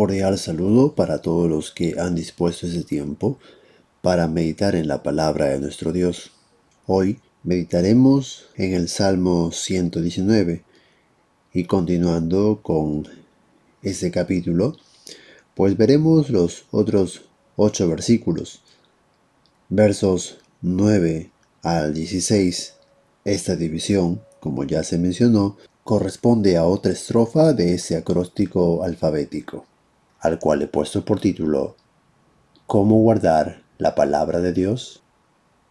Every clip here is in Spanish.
cordial saludo para todos los que han dispuesto ese tiempo para meditar en la palabra de nuestro Dios. Hoy meditaremos en el Salmo 119 y continuando con este capítulo, pues veremos los otros ocho versículos, versos 9 al 16. Esta división, como ya se mencionó, corresponde a otra estrofa de ese acróstico alfabético, al cual he puesto por título ¿Cómo guardar la palabra de Dios?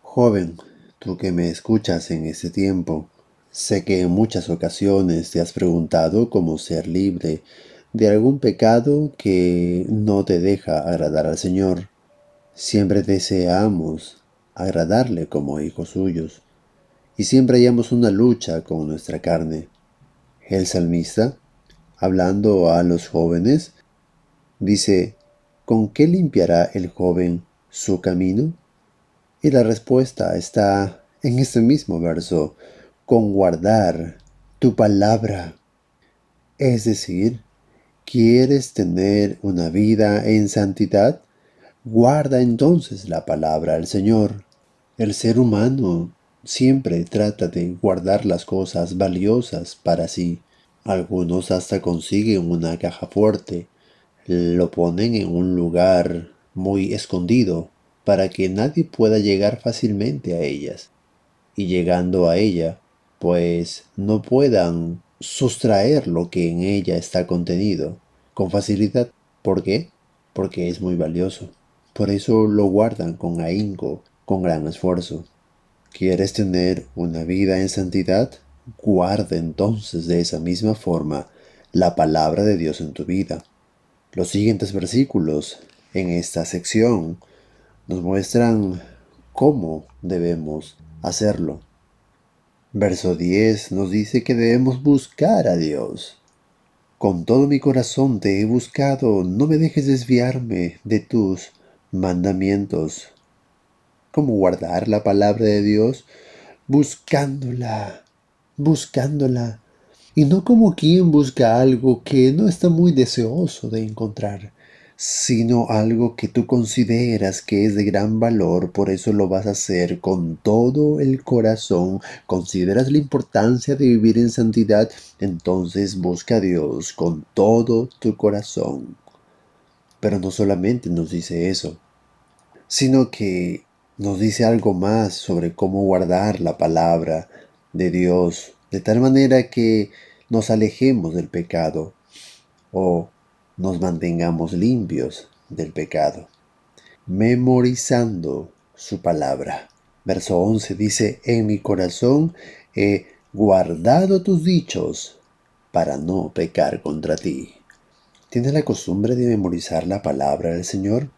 Joven, tú que me escuchas en este tiempo, sé que en muchas ocasiones te has preguntado cómo ser libre de algún pecado que no te deja agradar al Señor. Siempre deseamos agradarle como hijos suyos, y siempre hallamos una lucha con nuestra carne. El salmista, hablando a los jóvenes, dice, ¿con qué limpiará el joven su camino? Y la respuesta está en este mismo verso, con guardar tu palabra. Es decir, ¿quieres tener una vida en santidad? Guarda entonces la palabra del Señor. El ser humano siempre trata de guardar las cosas valiosas para sí. Algunos hasta consiguen una caja fuerte, lo ponen en un lugar muy escondido para que nadie pueda llegar fácilmente a ellas. Y llegando a ella, pues no puedan sustraer lo que en ella está contenido con facilidad. ¿Por qué? Porque es muy valioso. Por eso lo guardan con ahínco, con gran esfuerzo. ¿Quieres tener una vida en santidad? Guarda entonces de esa misma forma la palabra de Dios en tu vida. Los siguientes versículos en esta sección nos muestran cómo debemos hacerlo. Verso 10 nos dice que debemos buscar a Dios. Con todo mi corazón te he buscado, no me dejes desviarme de tus mandamientos cómo guardar la palabra de Dios, buscándola, buscándola, y no como quien busca algo que no está muy deseoso de encontrar, sino algo que tú consideras que es de gran valor, por eso lo vas a hacer con todo el corazón, consideras la importancia de vivir en santidad, entonces busca a Dios con todo tu corazón. Pero no solamente nos dice eso, sino que nos dice algo más sobre cómo guardar la palabra de Dios, de tal manera que nos alejemos del pecado o nos mantengamos limpios del pecado, memorizando su palabra. Verso 11 dice, en mi corazón he guardado tus dichos para no pecar contra ti. ¿Tienes la costumbre de memorizar la palabra del Señor?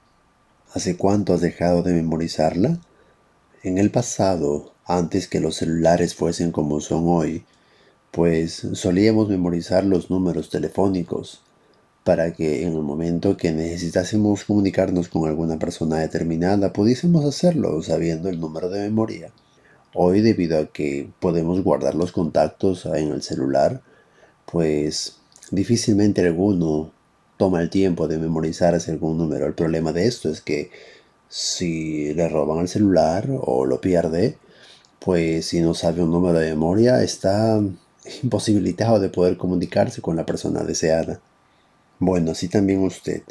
¿Hace cuánto has dejado de memorizarla? En el pasado, antes que los celulares fuesen como son hoy, pues solíamos memorizar los números telefónicos para que en el momento que necesitásemos comunicarnos con alguna persona determinada pudiésemos hacerlo sabiendo el número de memoria. Hoy debido a que podemos guardar los contactos en el celular, pues difícilmente alguno toma el tiempo de memorizarse algún número. El problema de esto es que si le roban el celular o lo pierde, pues si no sabe un número de memoria está imposibilitado de poder comunicarse con la persona deseada. Bueno, así también usted.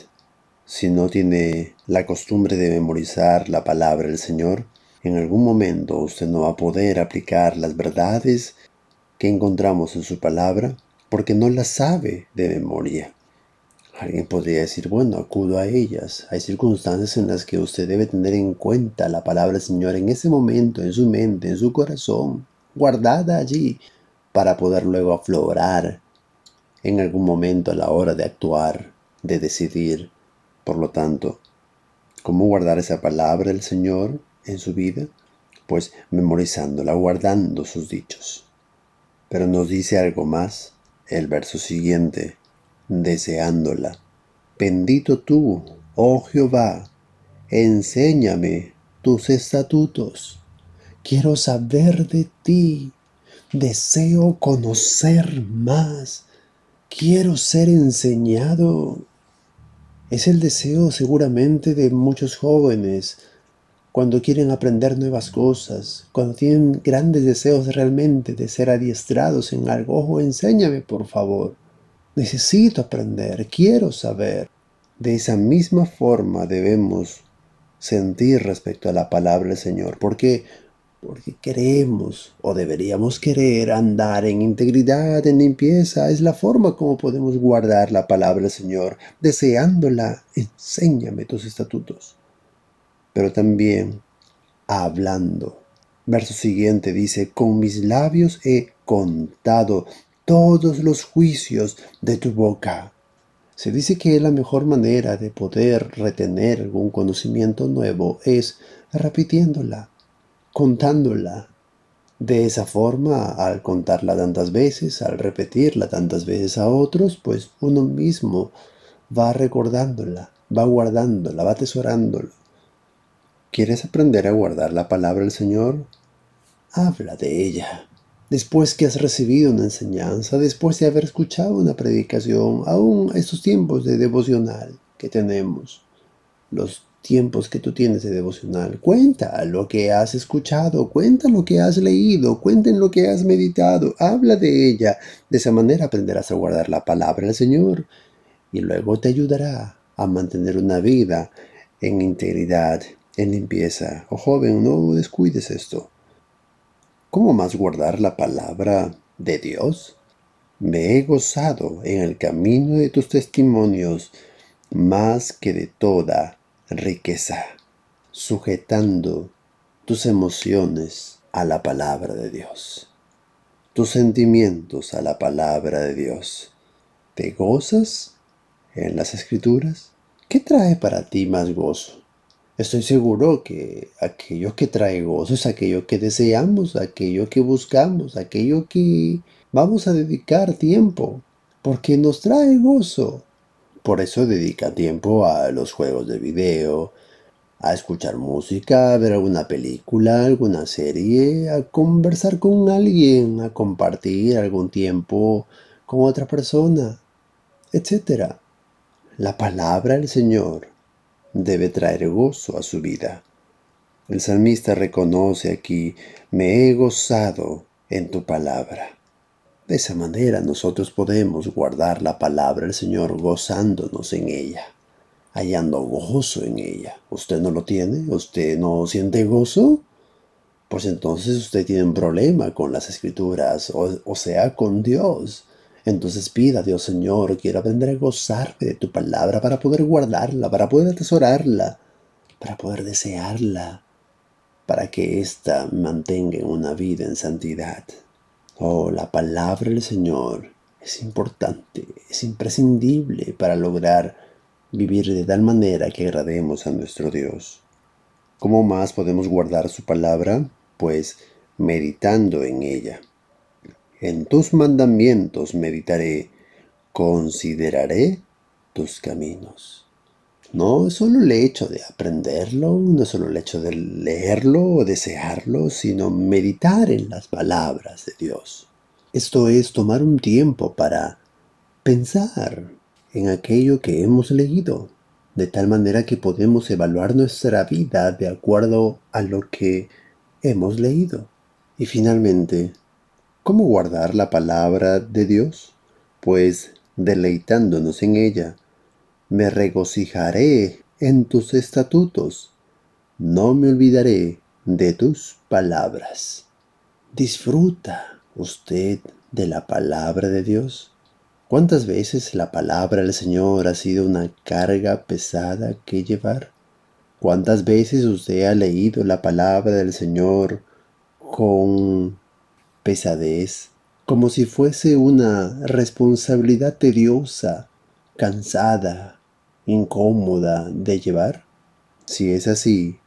Si no tiene la costumbre de memorizar la palabra del Señor, en algún momento usted no va a poder aplicar las verdades que encontramos en su palabra porque no las sabe de memoria. Alguien podría decir, bueno, acudo a ellas. Hay circunstancias en las que usted debe tener en cuenta la palabra del Señor en ese momento, en su mente, en su corazón, guardada allí, para poder luego aflorar en algún momento a la hora de actuar, de decidir. Por lo tanto, ¿cómo guardar esa palabra del Señor en su vida? Pues memorizándola, guardando sus dichos. Pero nos dice algo más el verso siguiente deseándola. Bendito tú, oh Jehová, enséñame tus estatutos. Quiero saber de ti, deseo conocer más, quiero ser enseñado. Es el deseo seguramente de muchos jóvenes cuando quieren aprender nuevas cosas, cuando tienen grandes deseos realmente de ser adiestrados en algo. Ojo, enséñame por favor. Necesito aprender, quiero saber. De esa misma forma debemos sentir respecto a la palabra del Señor, porque porque queremos o deberíamos querer andar en integridad, en limpieza. Es la forma como podemos guardar la palabra del Señor, deseándola. Enséñame tus estatutos pero también hablando. Verso siguiente dice, con mis labios he contado todos los juicios de tu boca. Se dice que la mejor manera de poder retener algún conocimiento nuevo es repitiéndola, contándola. De esa forma, al contarla tantas veces, al repetirla tantas veces a otros, pues uno mismo va recordándola, va guardándola, va atesorándola. ¿Quieres aprender a guardar la palabra del Señor? Habla de ella. Después que has recibido una enseñanza, después de haber escuchado una predicación, aún estos tiempos de devocional que tenemos, los tiempos que tú tienes de devocional, cuenta lo que has escuchado, cuenta lo que has leído, cuenta en lo que has meditado, habla de ella. De esa manera aprenderás a guardar la palabra del Señor y luego te ayudará a mantener una vida en integridad en limpieza. Oh joven, no descuides esto. ¿Cómo más guardar la palabra de Dios? Me he gozado en el camino de tus testimonios más que de toda riqueza, sujetando tus emociones a la palabra de Dios, tus sentimientos a la palabra de Dios. ¿Te gozas en las escrituras? ¿Qué trae para ti más gozo? Estoy seguro que aquello que trae gozo es aquello que deseamos, aquello que buscamos, aquello que vamos a dedicar tiempo, porque nos trae gozo. Por eso dedica tiempo a los juegos de video, a escuchar música, a ver alguna película, alguna serie, a conversar con alguien, a compartir algún tiempo con otra persona, etc. La palabra del Señor debe traer gozo a su vida. El salmista reconoce aquí, me he gozado en tu palabra. De esa manera nosotros podemos guardar la palabra del Señor gozándonos en ella, hallando gozo en ella. ¿Usted no lo tiene? ¿Usted no siente gozo? Pues entonces usted tiene un problema con las escrituras, o, o sea, con Dios. Entonces pida a Dios, Señor, quiero aprender a gozarme de tu palabra para poder guardarla, para poder atesorarla, para poder desearla, para que ésta mantenga una vida en santidad. Oh, la palabra del Señor es importante, es imprescindible para lograr vivir de tal manera que agrademos a nuestro Dios. ¿Cómo más podemos guardar su palabra? Pues meditando en ella. En tus mandamientos meditaré, consideraré tus caminos. No es solo el hecho de aprenderlo, no es solo el hecho de leerlo o desearlo, sino meditar en las palabras de Dios. Esto es tomar un tiempo para pensar en aquello que hemos leído, de tal manera que podemos evaluar nuestra vida de acuerdo a lo que hemos leído. Y finalmente, ¿Cómo guardar la palabra de Dios? Pues deleitándonos en ella, me regocijaré en tus estatutos, no me olvidaré de tus palabras. ¿Disfruta usted de la palabra de Dios? ¿Cuántas veces la palabra del Señor ha sido una carga pesada que llevar? ¿Cuántas veces usted ha leído la palabra del Señor con pesadez, como si fuese una responsabilidad tediosa, cansada, incómoda de llevar? Si es así,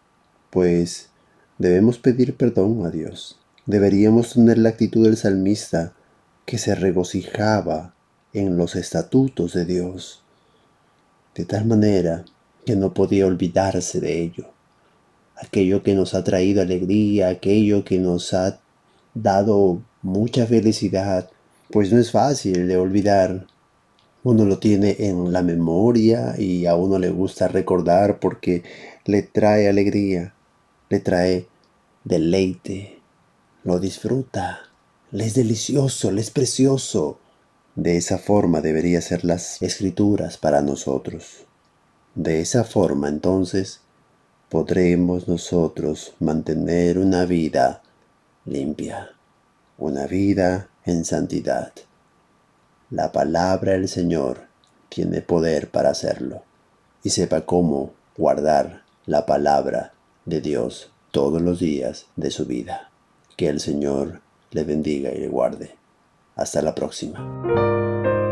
pues debemos pedir perdón a Dios. Deberíamos tener la actitud del salmista que se regocijaba en los estatutos de Dios, de tal manera que no podía olvidarse de ello. Aquello que nos ha traído alegría, aquello que nos ha dado mucha felicidad, pues no es fácil de olvidar. uno lo tiene en la memoria y a uno le gusta recordar porque le trae alegría, le trae deleite, lo disfruta, le es delicioso, le es precioso. De esa forma debería ser las escrituras para nosotros. De esa forma entonces podremos nosotros mantener una vida limpia, una vida en santidad. La palabra del Señor tiene poder para hacerlo y sepa cómo guardar la palabra de Dios todos los días de su vida. Que el Señor le bendiga y le guarde. Hasta la próxima.